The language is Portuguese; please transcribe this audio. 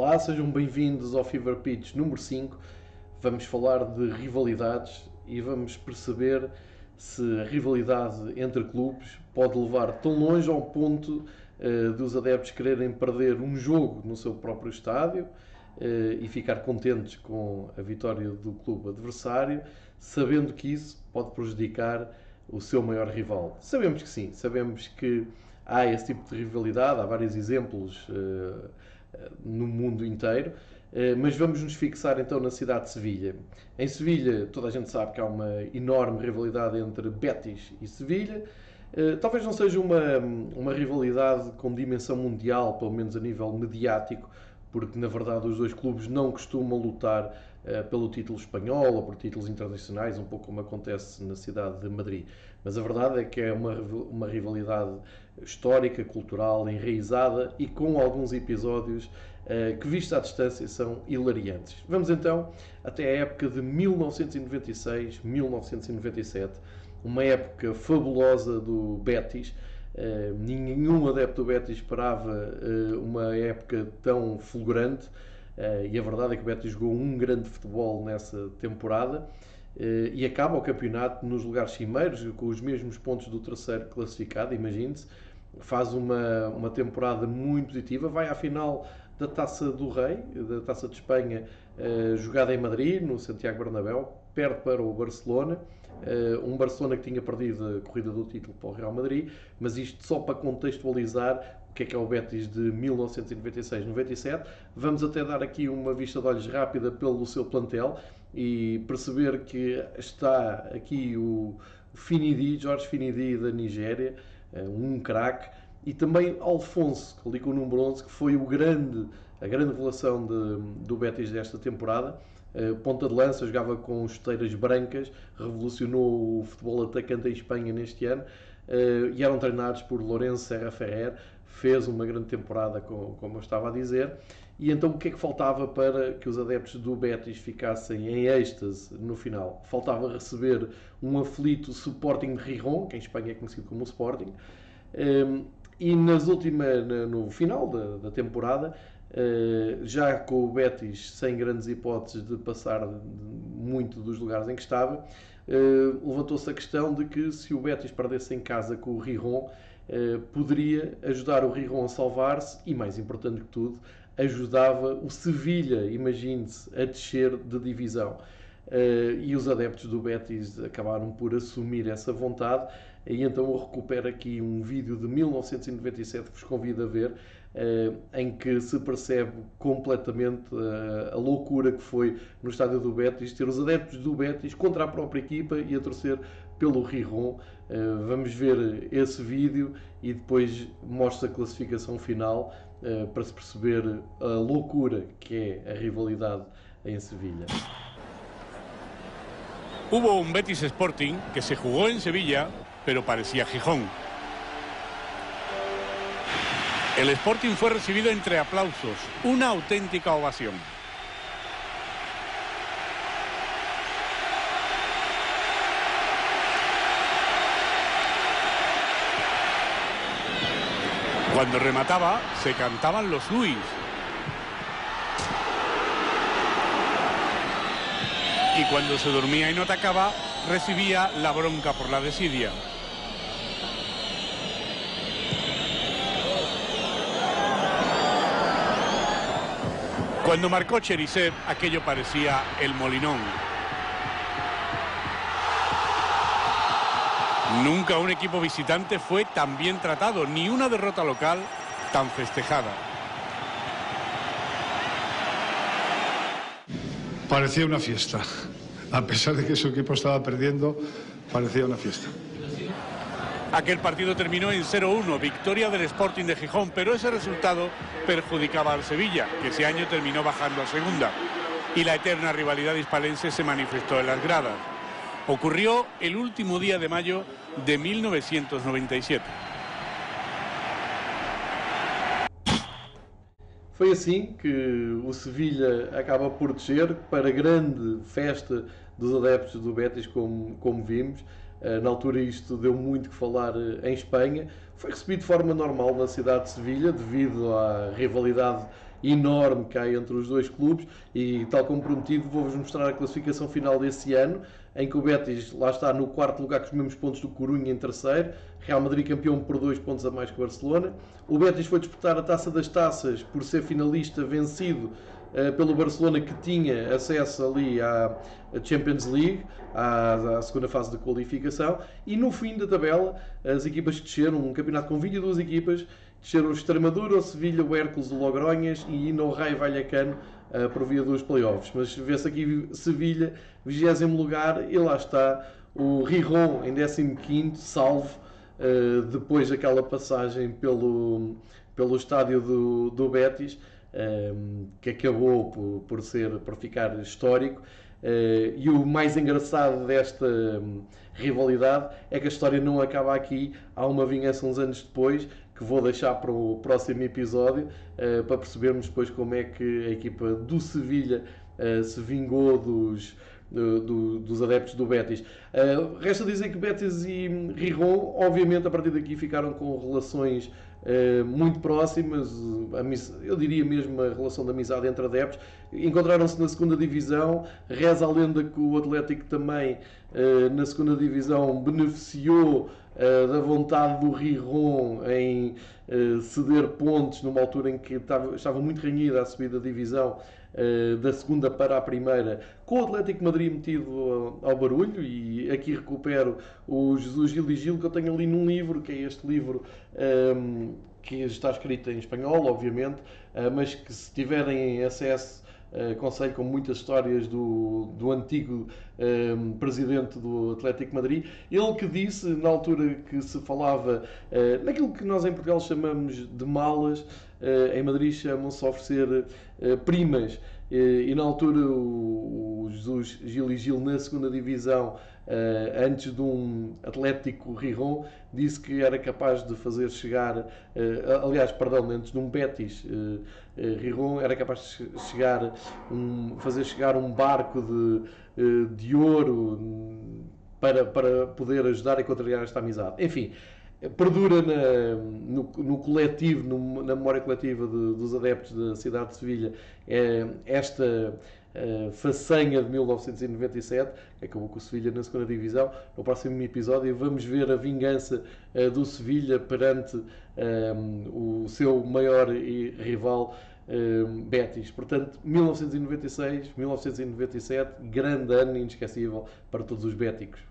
Olá, sejam bem-vindos ao Fever Pitch número 5. Vamos falar de rivalidades e vamos perceber se a rivalidade entre clubes pode levar tão longe ao ponto uh, dos adeptos quererem perder um jogo no seu próprio estádio uh, e ficar contentes com a vitória do clube adversário, sabendo que isso pode prejudicar o seu maior rival. Sabemos que sim, sabemos que há esse tipo de rivalidade, há vários exemplos uh, no mundo inteiro. Eh, mas vamos nos fixar então na cidade de Sevilha. Em Sevilha, toda a gente sabe que há uma enorme rivalidade entre Betis e Sevilha. Eh, talvez não seja uma, uma rivalidade com dimensão mundial, pelo menos a nível mediático, porque na verdade os dois clubes não costumam lutar pelo título espanhol ou por títulos internacionais, um pouco como acontece na cidade de Madrid. Mas a verdade é que é uma, uma rivalidade histórica, cultural, enraizada e com alguns episódios uh, que, vista à distância, são hilariantes. Vamos então até a época de 1996-1997, uma época fabulosa do Betis Uh, nenhum adepto do Betis esperava uh, uma época tão fulgurante uh, e a verdade é que o Betis jogou um grande futebol nessa temporada e acaba o campeonato nos lugares cimeiros com os mesmos pontos do terceiro classificado, imagine-se faz uma, uma temporada muito positiva, vai à final da Taça do Rei, da Taça de Espanha, jogada em Madrid, no Santiago Bernabéu, perde para o Barcelona Uh, um Barcelona que tinha perdido a corrida do título para o Real Madrid, mas isto só para contextualizar o que é que é o Betis de 1996-97. Vamos até dar aqui uma vista de olhos rápida pelo seu plantel e perceber que está aqui o Finidi, Jorge Finidi da Nigéria, um craque, e também Alfonso, ali com o número 11, que foi o grande, a grande revelação de, do Betis desta temporada. Eh, ponta de lança, jogava com chuteiras brancas, revolucionou o futebol atacante em Espanha neste ano uh, e eram treinados por Lourenço Serra Ferrer, fez uma grande temporada, com, como eu estava a dizer. E então o que é que faltava para que os adeptos do Betis ficassem em êxtase no final? Faltava receber um aflito Sporting de Rijon, que em Espanha é conhecido como Sporting, um, eh, e nas últimas, no final da, da temporada eh, já com o Betis sem grandes hipóteses de passar muito dos lugares em que estava, levantou-se a questão de que se o Betis perdesse em casa com o Riron, eh, poderia ajudar o Riron a salvar-se e, mais importante que tudo, ajudava o Sevilha, imagine-se, a descer de divisão. e os adeptos do Betis acabaram por assumir essa vontade e então eu recupero aqui um vídeo de 1997 que vos convido a ver, eh, em que se percebe completamente eh, a loucura que foi no estádio do Betis, ter os adeptos do Betis contra a própria equipa e a torcer pelo Riron. Eh, vamos ver esse vídeo e depois mostra a classificação final para se perceber a loucura que é a rivalidade em Sevilha. Hubo un Betis Sporting que se jugó en Sevilla, pero parecía Gijón. El Sporting fue recibido entre aplausos, una auténtica ovación. Cuando remataba, se cantaban los Luis. Y cuando se dormía y no atacaba, recibía la bronca por la desidia. Cuando marcó Cherisev, aquello parecía el molinón. Nunca un equipo visitante fue tan bien tratado, ni una derrota local tan festejada. Parecía una fiesta. A pesar de que su equipo estaba perdiendo, parecía una fiesta. Aquel partido terminó en 0-1, victoria del Sporting de Gijón, pero ese resultado perjudicaba al Sevilla, que ese año terminó bajando a segunda. Y la eterna rivalidad hispalense se manifestó en las gradas. Ocurrió el último día de mayo de 1997. Foi assim que o Sevilha acaba por descer para grande festa dos adeptos do Betis, como, como vimos. Eh, na altura isto deu muito que falar eh, em Espanha. Foi recebido de forma normal na cidade de Sevilha, devido à rivalidade enorme que há entre os dois clubes e, tal como prometido, vou-vos mostrar a classificação final desse ano, em que o Betis lá está no quarto lugar com os mesmos pontos do Corunha em terceiro, Real Madrid campeão por dois pontos a mais que o Barcelona. O Betis foi disputar a Taça das Taças por ser finalista vencido pelo Barcelona que tinha acesso ali à Champions League, à, à, segunda fase de qualificação, e no fim da tabela as equipas desceram, um campeonato com 22 equipas, desceram o Extremadura, o Sevilha, o Hércules, o Logronhas e no Raio Vallecano uh, por via dos playoffs. Mas vê-se aqui Sevilha, 20 lugar, e lá está o Riron em 15, salvo, uh, depois daquela passagem pelo, pelo estádio do, do Betis, um, eh, que acabou por, por, ser, por ficar histórico. Uh, e o mais engraçado desta um, rivalidade é que a história não acaba aqui. Há uma vingança uns anos depois, que vou deixar para o próximo episódio, uh, para percebermos depois como é que a equipa do Sevilha uh, se vingou dos, do, do, dos adeptos do Betis. Uh, resta dizer que Betis e Riron, obviamente, a partir daqui ficaram com relações muito próximas, eu diria mesmo a relação de amizade entre adeptos. Encontraram-se na segunda divisão. Reza a lenda que o Atlético também, uh, na segunda divisão, beneficiou uh, da vontade do Riron em ceder pontos numa altura em que estava, muito renhida a subida da divisão da segunda para a primeira, com o Atlético Madrid metido ao, barulho. E aqui recupero o Jesus Gil e Gil que eu tenho ali num livro, que é este livro. Um, ehm, que está escrito em espanhol, obviamente, mas que se tiverem acesso Uh, conselho com muitas histórias do, do antigo um, presidente do Atlético Madrid. Ele que disse, na altura que se falava uh, naquilo que nós em Portugal chamamos de malas, uh, em Madrid chamam-se oferecer primas. e na altura o, Jesus Gil e Gil, na segunda divisão, Uh, antes de um Atlético Riron, disse que era capaz de fazer chegar, aliás, perdão, antes de um Betis Riron, era capaz de chegar um, fazer chegar um barco de, de ouro para, para poder ajudar a contrariar esta amizade. Enfim, perdura na, no, no, coletivo, no, na memória coletiva de, dos adeptos da cidade de Sevilha, é, esta uh, façanha de 1997, que acabou com o Sevilha na segunda divisão. No próximo episódio vamos ver a vingança uh, do Sevilha perante eh, o seu maior rival Betis. Portanto, 1996, 1997, grande ano inesquecível para todos os béticos.